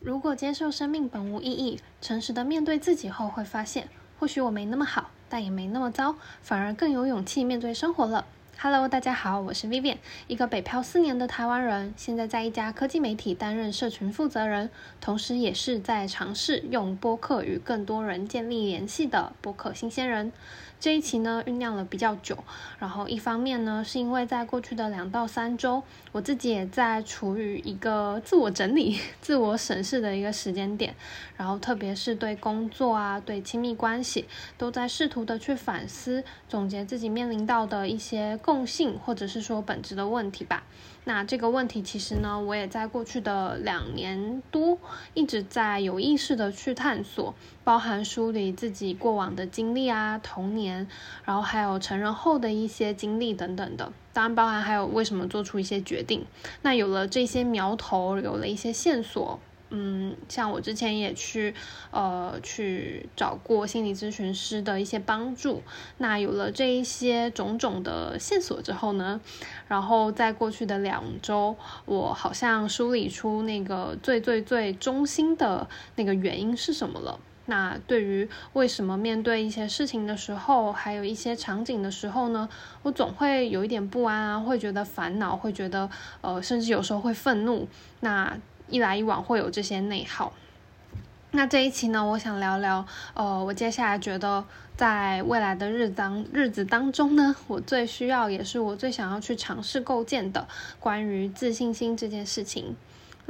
如果接受生命本无意义，诚实的面对自己后，会发现，或许我没那么好，但也没那么糟，反而更有勇气面对生活了。Hello，大家好，我是 Vivian，一个北漂四年的台湾人，现在在一家科技媒体担任社群负责人，同时也是在尝试用播客与更多人建立联系的播客新鲜人。这一期呢酝酿了比较久，然后一方面呢是因为在过去的两到三周，我自己也在处于一个自我整理、自我审视的一个时间点，然后特别是对工作啊、对亲密关系，都在试图的去反思、总结自己面临到的一些共性或者是说本质的问题吧。那这个问题其实呢，我也在过去的两年多一直在有意识的去探索，包含梳理自己过往的经历啊、童年，然后还有成人后的一些经历等等的，当然包含还有为什么做出一些决定。那有了这些苗头，有了一些线索。嗯，像我之前也去，呃，去找过心理咨询师的一些帮助。那有了这一些种种的线索之后呢，然后在过去的两周，我好像梳理出那个最最最中心的那个原因是什么了。那对于为什么面对一些事情的时候，还有一些场景的时候呢，我总会有一点不安啊，会觉得烦恼，会觉得呃，甚至有时候会愤怒。那一来一往会有这些内耗。那这一期呢，我想聊聊，呃，我接下来觉得在未来的日当日子当中呢，我最需要也是我最想要去尝试构建的关于自信心这件事情。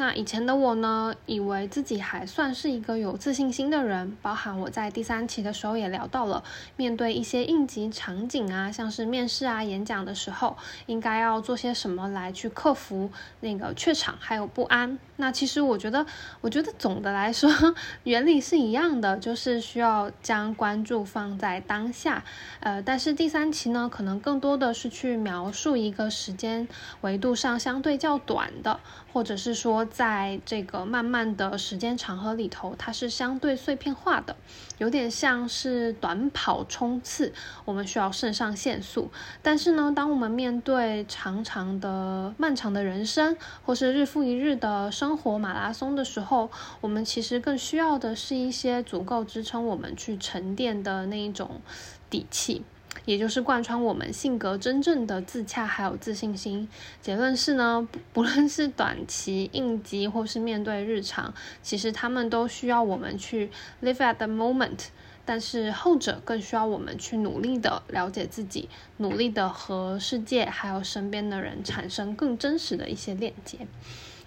那以前的我呢，以为自己还算是一个有自信心的人，包含我在第三期的时候也聊到了，面对一些应急场景啊，像是面试啊、演讲的时候，应该要做些什么来去克服那个怯场还有不安。那其实我觉得，我觉得总的来说，原理是一样的，就是需要将关注放在当下。呃，但是第三期呢，可能更多的是去描述一个时间维度上相对较短的，或者是说。在这个漫漫的时间长河里头，它是相对碎片化的，有点像是短跑冲刺，我们需要肾上腺素。但是呢，当我们面对长长的、漫长的人生，或是日复一日的生活马拉松的时候，我们其实更需要的是一些足够支撑我们去沉淀的那一种底气。也就是贯穿我们性格真正的自洽，还有自信心。结论是呢，不论是短期应急，或是面对日常，其实他们都需要我们去 live at the moment。但是后者更需要我们去努力的了解自己，努力的和世界还有身边的人产生更真实的一些链接。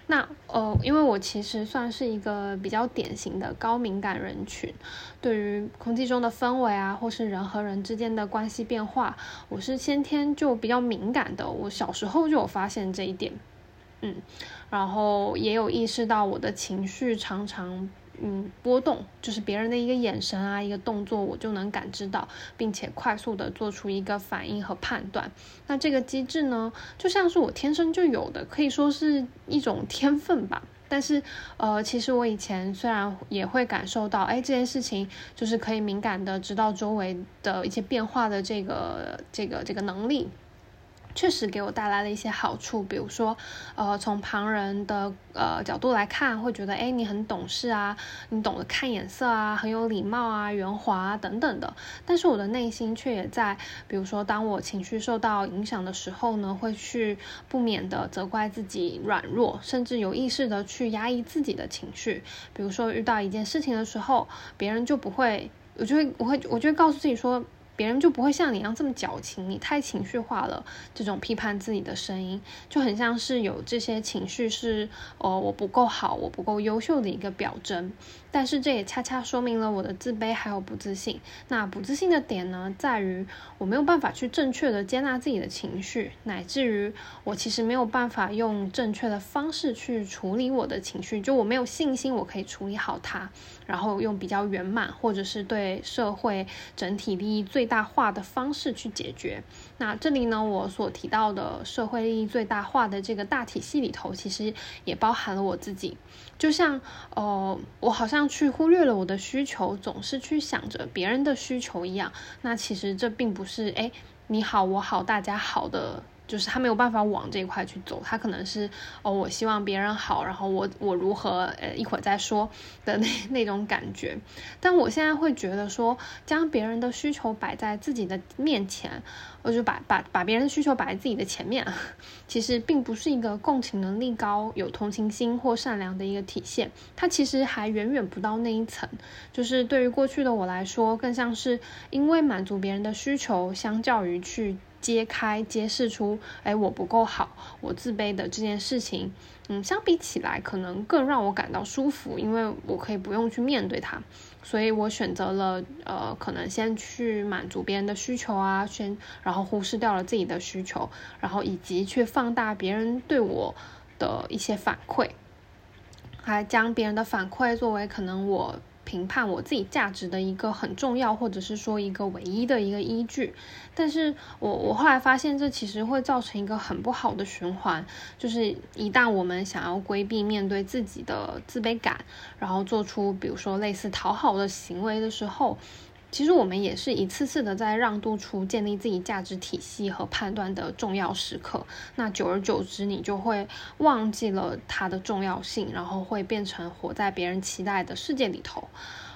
那呃，因为我其实算是一个比较典型的高敏感人群，对于空气中的氛围啊，或是人和人之间的关系变化，我是先天就比较敏感的。我小时候就有发现这一点，嗯，然后也有意识到我的情绪常常。嗯，波动就是别人的一个眼神啊，一个动作，我就能感知到，并且快速的做出一个反应和判断。那这个机制呢，就像是我天生就有的，可以说是一种天分吧。但是，呃，其实我以前虽然也会感受到，哎，这件事情就是可以敏感的知道周围的一些变化的这个这个这个能力。确实给我带来了一些好处，比如说，呃，从旁人的呃角度来看，会觉得，哎，你很懂事啊，你懂得看眼色啊，很有礼貌啊，圆滑啊等等的。但是我的内心却也在，比如说，当我情绪受到影响的时候呢，会去不免的责怪自己软弱，甚至有意识的去压抑自己的情绪。比如说遇到一件事情的时候，别人就不会，我就会，我会，我就会告诉自己说。别人就不会像你一样这么矫情，你太情绪化了。这种批判自己的声音，就很像是有这些情绪是，哦，我不够好，我不够优秀的一个表征。但是这也恰恰说明了我的自卑还有不自信。那不自信的点呢，在于我没有办法去正确的接纳自己的情绪，乃至于我其实没有办法用正确的方式去处理我的情绪，就我没有信心我可以处理好它，然后用比较圆满或者是对社会整体利益最最大化的方式去解决。那这里呢，我所提到的社会利益最大化的这个大体系里头，其实也包含了我自己。就像，呃，我好像去忽略了我的需求，总是去想着别人的需求一样。那其实这并不是，哎，你好，我好，大家好的就是他没有办法往这一块去走，他可能是哦，我希望别人好，然后我我如何呃一会儿再说的那 那种感觉。但我现在会觉得说，将别人的需求摆在自己的面前，我就把把把别人的需求摆在自己的前面，其实并不是一个共情能力高、有同情心或善良的一个体现。它其实还远远不到那一层。就是对于过去的我来说，更像是因为满足别人的需求，相较于去。揭开、揭示出，哎，我不够好，我自卑的这件事情，嗯，相比起来，可能更让我感到舒服，因为我可以不用去面对它，所以我选择了，呃，可能先去满足别人的需求啊，先，然后忽视掉了自己的需求，然后以及去放大别人对我的一些反馈，还将别人的反馈作为可能我。评判我自己价值的一个很重要，或者是说一个唯一的一个依据，但是我我后来发现，这其实会造成一个很不好的循环，就是一旦我们想要规避面对自己的自卑感，然后做出比如说类似讨好的行为的时候。其实我们也是一次次的在让渡出建立自己价值体系和判断的重要时刻，那久而久之，你就会忘记了它的重要性，然后会变成活在别人期待的世界里头，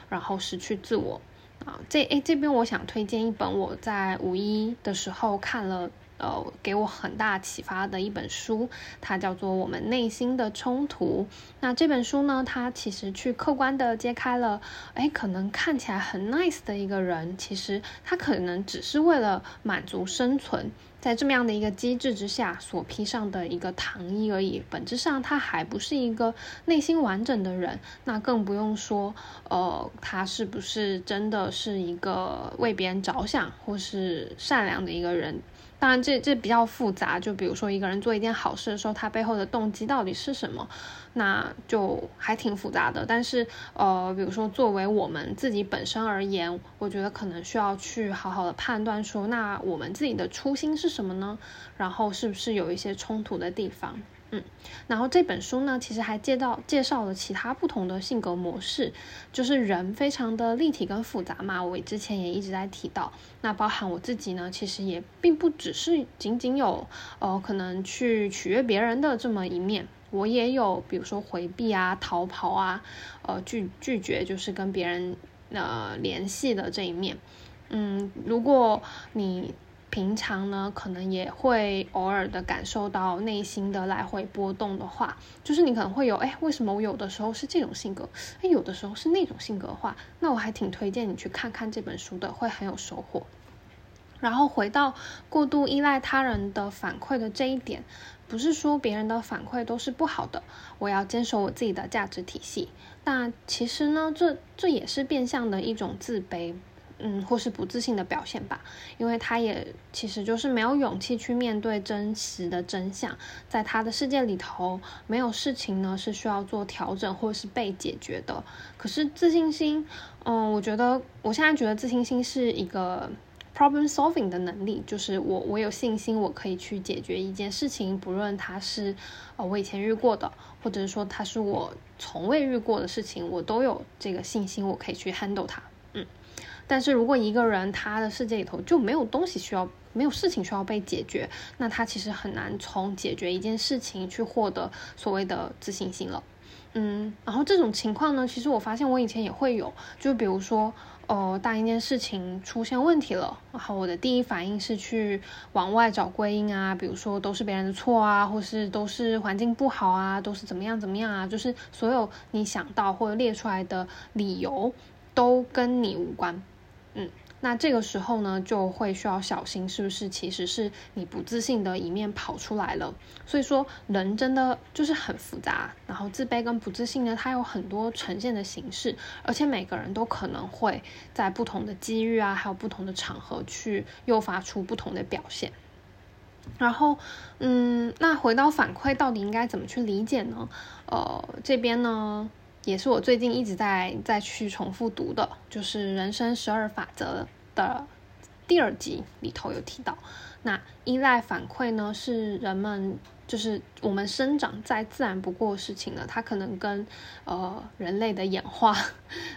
然后失去自我啊。这诶，这边我想推荐一本我在五一的时候看了。呃，给我很大启发的一本书，它叫做《我们内心的冲突》。那这本书呢，它其实去客观的揭开了，哎，可能看起来很 nice 的一个人，其实他可能只是为了满足生存，在这么样的一个机制之下所披上的一个糖衣而已。本质上，他还不是一个内心完整的人。那更不用说，呃，他是不是真的是一个为别人着想或是善良的一个人？当然，这这比较复杂。就比如说，一个人做一件好事的时候，他背后的动机到底是什么，那就还挺复杂的。但是，呃，比如说，作为我们自己本身而言，我觉得可能需要去好好的判断说，那我们自己的初心是什么呢？然后，是不是有一些冲突的地方？嗯，然后这本书呢，其实还介绍介绍了其他不同的性格模式，就是人非常的立体跟复杂嘛。我之前也一直在提到，那包含我自己呢，其实也并不只是仅仅有呃可能去取悦别人的这么一面，我也有比如说回避啊、逃跑啊、呃拒拒绝就是跟别人呃联系的这一面。嗯，如果你。平常呢，可能也会偶尔的感受到内心的来回波动的话，就是你可能会有，哎，为什么我有的时候是这种性格，哎，有的时候是那种性格的话，那我还挺推荐你去看看这本书的，会很有收获。然后回到过度依赖他人的反馈的这一点，不是说别人的反馈都是不好的，我要坚守我自己的价值体系。那其实呢，这这也是变相的一种自卑。嗯，或是不自信的表现吧，因为他也其实就是没有勇气去面对真实的真相，在他的世界里头，没有事情呢是需要做调整或是被解决的。可是自信心，嗯，我觉得我现在觉得自信心是一个 problem solving 的能力，就是我我有信心我可以去解决一件事情，不论它是呃我以前遇过的，或者是说它是我从未遇过的事情，我都有这个信心，我可以去 handle 它。但是如果一个人他的世界里头就没有东西需要，没有事情需要被解决，那他其实很难从解决一件事情去获得所谓的自信心了。嗯，然后这种情况呢，其实我发现我以前也会有，就比如说，呃，当一件事情出现问题了，然后我的第一反应是去往外找归因啊，比如说都是别人的错啊，或是都是环境不好啊，都是怎么样怎么样啊，就是所有你想到或者列出来的理由都跟你无关。嗯，那这个时候呢，就会需要小心，是不是其实是你不自信的一面跑出来了？所以说，人真的就是很复杂，然后自卑跟不自信呢，它有很多呈现的形式，而且每个人都可能会在不同的机遇啊，还有不同的场合去诱发出不同的表现。然后，嗯，那回到反馈，到底应该怎么去理解呢？呃，这边呢？也是我最近一直在再去重复读的，就是《人生十二法则》的第二集里头有提到。那依赖反馈呢，是人们。就是我们生长再自然不过的事情了，它可能跟呃人类的演化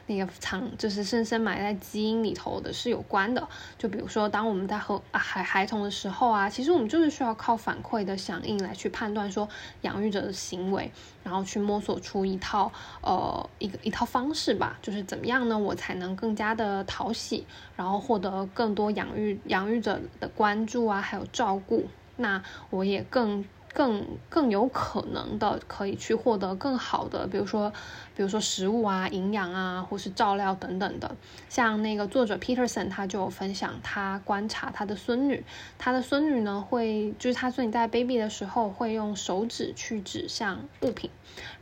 那个藏就是深深埋在基因里头的是有关的。就比如说，当我们在和啊孩孩童的时候啊，其实我们就是需要靠反馈的响应来去判断说养育者的行为，然后去摸索出一套呃一个一套方式吧，就是怎么样呢，我才能更加的讨喜，然后获得更多养育养育者的关注啊，还有照顾，那我也更。更更有可能的可以去获得更好的，比如说，比如说食物啊、营养啊，或是照料等等的。像那个作者 Peterson，他就分享，他观察他的孙女，他的孙女呢会，就是他孙女在 baby 的时候会用手指去指向物品，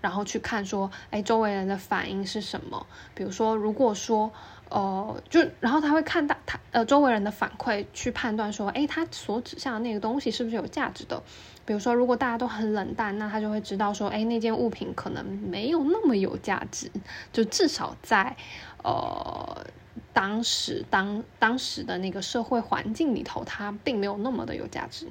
然后去看说，哎，周围人的反应是什么。比如说，如果说。呃，就然后他会看到他呃周围人的反馈去判断说，哎，他所指向的那个东西是不是有价值的？比如说，如果大家都很冷淡，那他就会知道说，哎，那件物品可能没有那么有价值，就至少在呃当时当当时的那个社会环境里头，它并没有那么的有价值。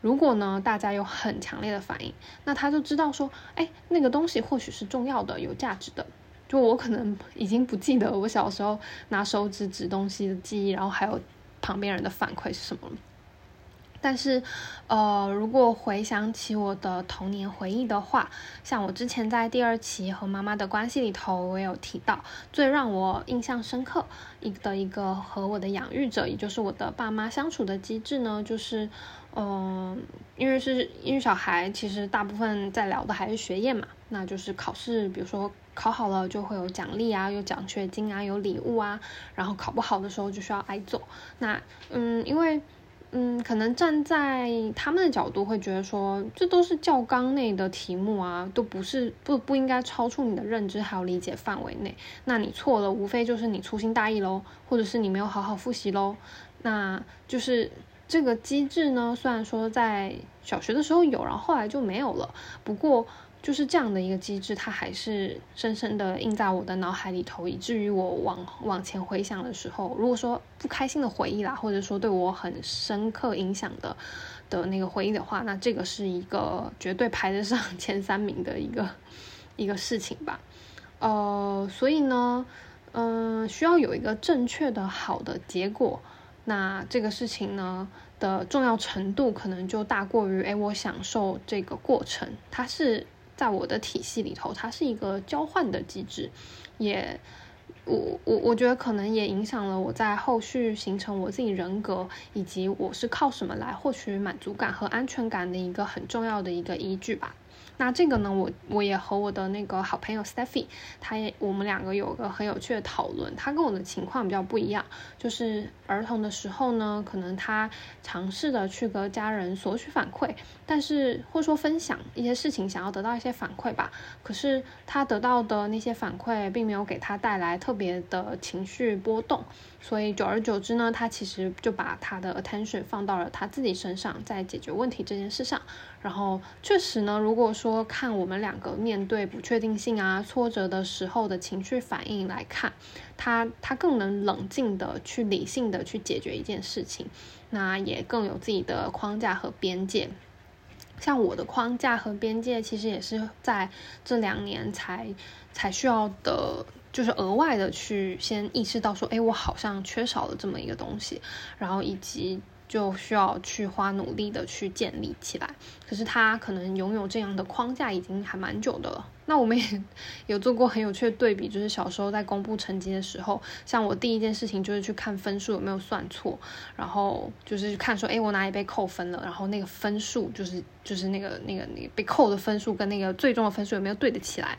如果呢，大家有很强烈的反应，那他就知道说，哎，那个东西或许是重要的、有价值的。就我可能已经不记得我小时候拿手指指东西的记忆，然后还有旁边人的反馈是什么了。但是，呃，如果回想起我的童年回忆的话，像我之前在第二期和妈妈的关系里头，我有提到，最让我印象深刻一的一个和我的养育者，也就是我的爸妈相处的机制呢，就是，嗯，因为是因为小孩，其实大部分在聊的还是学业嘛，那就是考试，比如说考好了就会有奖励啊，有奖学金啊，有礼物啊，然后考不好的时候就需要挨揍。那，嗯，因为。嗯，可能站在他们的角度会觉得说，这都是教纲内的题目啊，都不是不不应该超出你的认知还有理解范围内。那你错了，无非就是你粗心大意喽，或者是你没有好好复习喽。那就是这个机制呢，虽然说在小学的时候有，然后后来就没有了。不过。就是这样的一个机制，它还是深深的印在我的脑海里头，以至于我往往前回想的时候，如果说不开心的回忆啦，或者说对我很深刻影响的的那个回忆的话，那这个是一个绝对排得上 前三名的一个一个事情吧。呃，所以呢，嗯，需要有一个正确的好的结果，那这个事情呢的重要程度可能就大过于，哎，我享受这个过程，它是。在我的体系里头，它是一个交换的机制，也我我我觉得可能也影响了我在后续形成我自己人格，以及我是靠什么来获取满足感和安全感的一个很重要的一个依据吧。那这个呢，我我也和我的那个好朋友 Stephy，他也我们两个有个很有趣的讨论。他跟我的情况比较不一样，就是儿童的时候呢，可能他尝试的去跟家人索取反馈，但是或说分享一些事情，想要得到一些反馈吧。可是他得到的那些反馈，并没有给他带来特别的情绪波动，所以久而久之呢，他其实就把他的 attention 放到了他自己身上，在解决问题这件事上。然后确实呢，如果说看我们两个面对不确定性啊、挫折的时候的情绪反应来看，他他更能冷静的去理性的去解决一件事情，那也更有自己的框架和边界。像我的框架和边界，其实也是在这两年才才需要的，就是额外的去先意识到说，哎，我好像缺少了这么一个东西，然后以及。就需要去花努力的去建立起来，可是他可能拥有这样的框架已经还蛮久的了。那我们也有做过很有趣的对比，就是小时候在公布成绩的时候，像我第一件事情就是去看分数有没有算错，然后就是看说，哎，我哪里被扣分了，然后那个分数就是就是那个那个那个被扣的分数跟那个最终的分数有没有对得起来。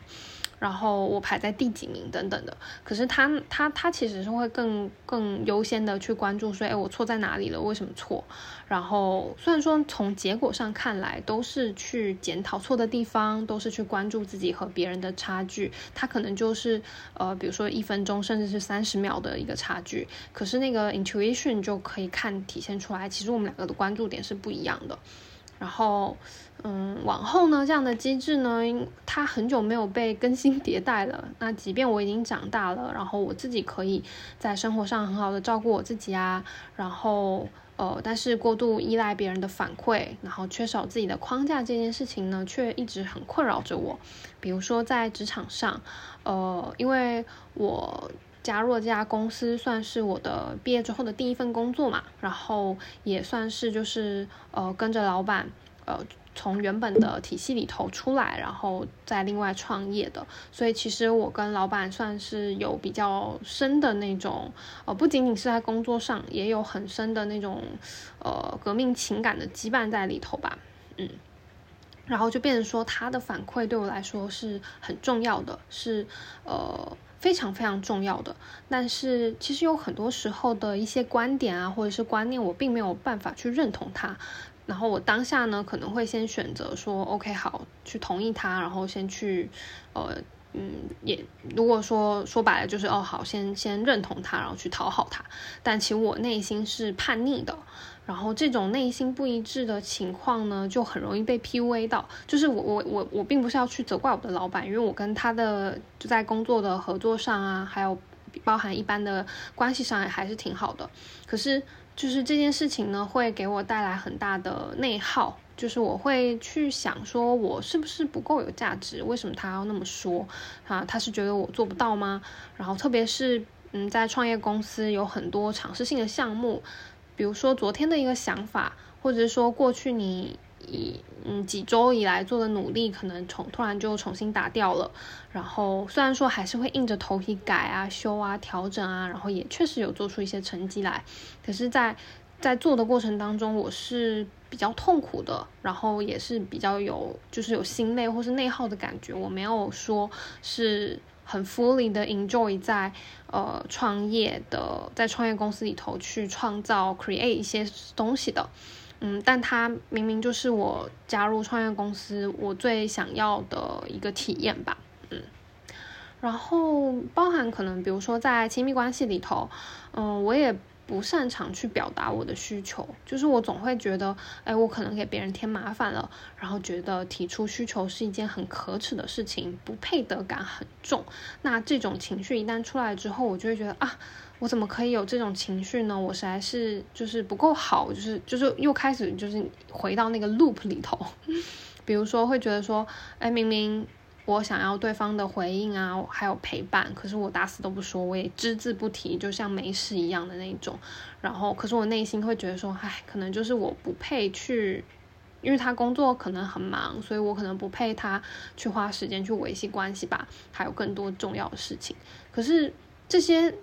然后我排在第几名等等的，可是他他他其实是会更更优先的去关注说，哎，我错在哪里了？为什么错？然后虽然说从结果上看来都是去检讨错的地方，都是去关注自己和别人的差距，他可能就是呃，比如说一分钟甚至是三十秒的一个差距，可是那个 intuition 就可以看体现出来，其实我们两个的关注点是不一样的。然后，嗯，往后呢，这样的机制呢，它很久没有被更新迭代了。那即便我已经长大了，然后我自己可以在生活上很好的照顾我自己啊，然后，呃，但是过度依赖别人的反馈，然后缺少自己的框架这件事情呢，却一直很困扰着我。比如说在职场上，呃，因为我加入这家公司，算是我的毕业之后的第一份工作嘛，然后也算是就是呃跟着老板，呃。从原本的体系里头出来，然后再另外创业的，所以其实我跟老板算是有比较深的那种，呃，不仅仅是在工作上，也有很深的那种，呃，革命情感的羁绊在里头吧，嗯，然后就变成说他的反馈对我来说是很重要的，是呃非常非常重要的，但是其实有很多时候的一些观点啊，或者是观念，我并没有办法去认同它。然后我当下呢，可能会先选择说，OK，好，去同意他，然后先去，呃，嗯，也如果说说白了就是，哦，好，先先认同他，然后去讨好他。但其实我内心是叛逆的，然后这种内心不一致的情况呢，就很容易被 PUA 到。就是我我我我并不是要去责怪我的老板，因为我跟他的就在工作的合作上啊，还有包含一般的关系上也还是挺好的。可是。就是这件事情呢，会给我带来很大的内耗。就是我会去想，说我是不是不够有价值？为什么他要那么说？啊，他是觉得我做不到吗？然后特别是，嗯，在创业公司有很多尝试性的项目，比如说昨天的一个想法，或者说过去你。以嗯几周以来做的努力，可能重突然就重新打掉了。然后虽然说还是会硬着头皮改啊、修啊、调整啊，然后也确实有做出一些成绩来。可是，在在做的过程当中，我是比较痛苦的，然后也是比较有就是有心累或是内耗的感觉。我没有说是很 fully 的 enjoy 在呃创业的在创业公司里头去创造 create 一些东西的。嗯，但它明明就是我加入创业公司我最想要的一个体验吧，嗯，然后包含可能比如说在亲密关系里头，嗯，我也不擅长去表达我的需求，就是我总会觉得，哎，我可能给别人添麻烦了，然后觉得提出需求是一件很可耻的事情，不配得感很重。那这种情绪一旦出来之后，我就会觉得啊。我怎么可以有这种情绪呢？我实在是就是不够好，就是就是又开始就是回到那个 loop 里头。比如说会觉得说，哎，明明我想要对方的回应啊，还有陪伴，可是我打死都不说，我也只字不提，就像没事一样的那种。然后，可是我内心会觉得说，唉，可能就是我不配去，因为他工作可能很忙，所以我可能不配他去花时间去维系关系吧。还有更多重要的事情，可是这些。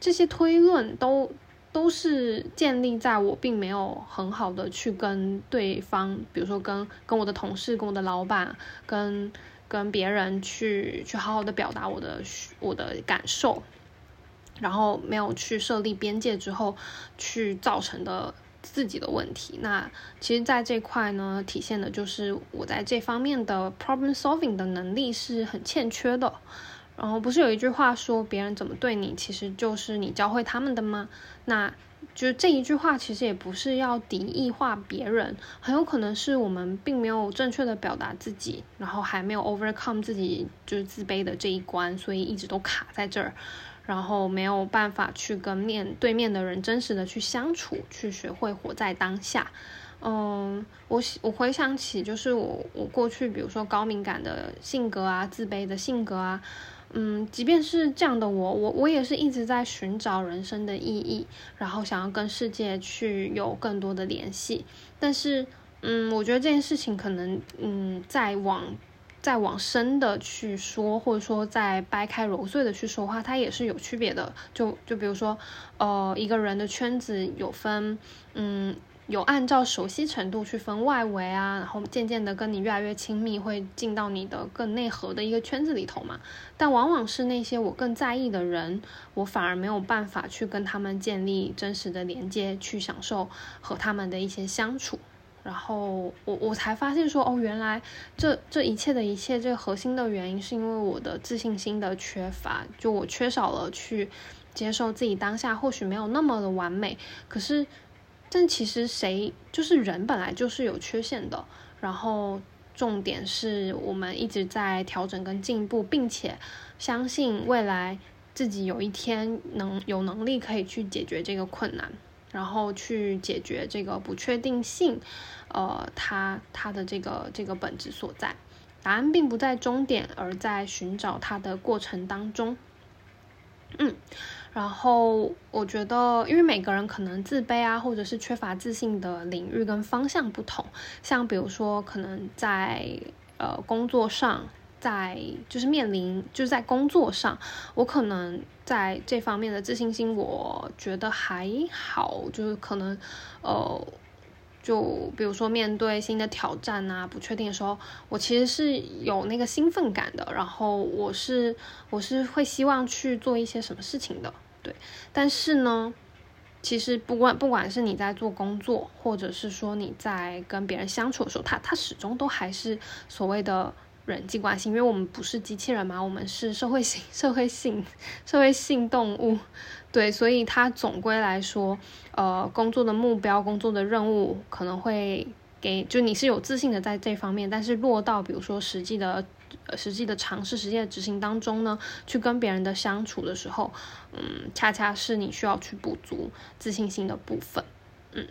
这些推论都都是建立在我并没有很好的去跟对方，比如说跟跟我的同事、跟我的老板、跟跟别人去去好好的表达我的我的感受，然后没有去设立边界之后，去造成的自己的问题。那其实，在这块呢，体现的就是我在这方面的 problem solving 的能力是很欠缺的。然后不是有一句话说，别人怎么对你，其实就是你教会他们的吗？那就这一句话，其实也不是要敌意化别人，很有可能是我们并没有正确的表达自己，然后还没有 overcome 自己就是自卑的这一关，所以一直都卡在这儿，然后没有办法去跟面对面的人真实的去相处，去学会活在当下。嗯，我我回想起就是我我过去，比如说高敏感的性格啊，自卑的性格啊。嗯，即便是这样的我，我我也是一直在寻找人生的意义，然后想要跟世界去有更多的联系。但是，嗯，我觉得这件事情可能，嗯，再往再往深的去说，或者说再掰开揉碎的去说话，它也是有区别的。就就比如说，呃，一个人的圈子有分，嗯。有按照熟悉程度去分外围啊，然后渐渐的跟你越来越亲密，会进到你的更内核的一个圈子里头嘛。但往往是那些我更在意的人，我反而没有办法去跟他们建立真实的连接，去享受和他们的一些相处。然后我我才发现说，哦，原来这这一切的一切，这核心的原因是因为我的自信心的缺乏，就我缺少了去接受自己当下或许没有那么的完美，可是。但其实谁就是人本来就是有缺陷的，然后重点是我们一直在调整跟进步，并且相信未来自己有一天能有能力可以去解决这个困难。然后去解决这个不确定性，呃，它它的这个这个本质所在。答案并不在终点，而在寻找它的过程当中。嗯，然后我觉得，因为每个人可能自卑啊，或者是缺乏自信的领域跟方向不同，像比如说，可能在呃工作上。在就是面临就是在工作上，我可能在这方面的自信心，我觉得还好。就是可能，呃，就比如说面对新的挑战啊，不确定的时候，我其实是有那个兴奋感的。然后我是我是会希望去做一些什么事情的，对。但是呢，其实不管不管是你在做工作，或者是说你在跟别人相处的时候，他他始终都还是所谓的。人际关系，因为我们不是机器人嘛，我们是社会性、社会性、社会性动物，对，所以它总归来说，呃，工作的目标、工作的任务可能会给，就你是有自信的在这方面，但是落到比如说实际的、实际的尝试、实际的执行当中呢，去跟别人的相处的时候，嗯，恰恰是你需要去补足自信心的部分，嗯。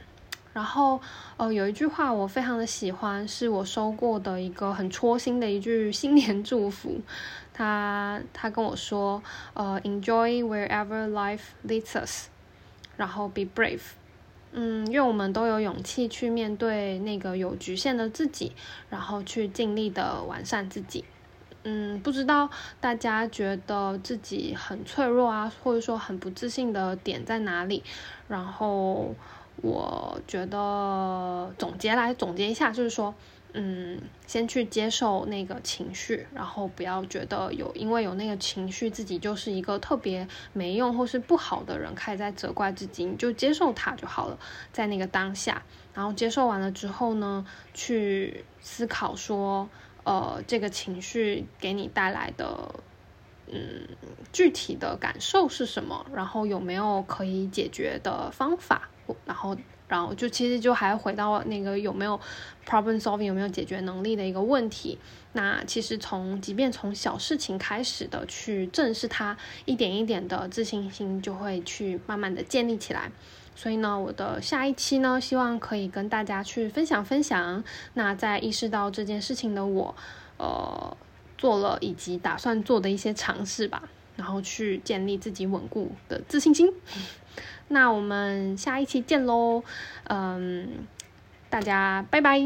然后，呃，有一句话我非常的喜欢，是我收过的一个很戳心的一句新年祝福。他他跟我说，呃，Enjoy wherever life leads us，然后 Be brave。嗯，愿我们都有勇气去面对那个有局限的自己，然后去尽力的完善自己。嗯，不知道大家觉得自己很脆弱啊，或者说很不自信的点在哪里？然后。我觉得总结来总结一下，就是说，嗯，先去接受那个情绪，然后不要觉得有因为有那个情绪，自己就是一个特别没用或是不好的人，开始在责怪自己，你就接受它就好了，在那个当下，然后接受完了之后呢，去思考说，呃，这个情绪给你带来的，嗯，具体的感受是什么，然后有没有可以解决的方法。然后，然后就其实就还回到那个有没有 problem solving 有没有解决能力的一个问题。那其实从即便从小事情开始的去正视它，一点一点的自信心就会去慢慢的建立起来。所以呢，我的下一期呢，希望可以跟大家去分享分享。那在意识到这件事情的我，呃，做了以及打算做的一些尝试吧，然后去建立自己稳固的自信心。那我们下一期见喽，嗯，大家拜拜。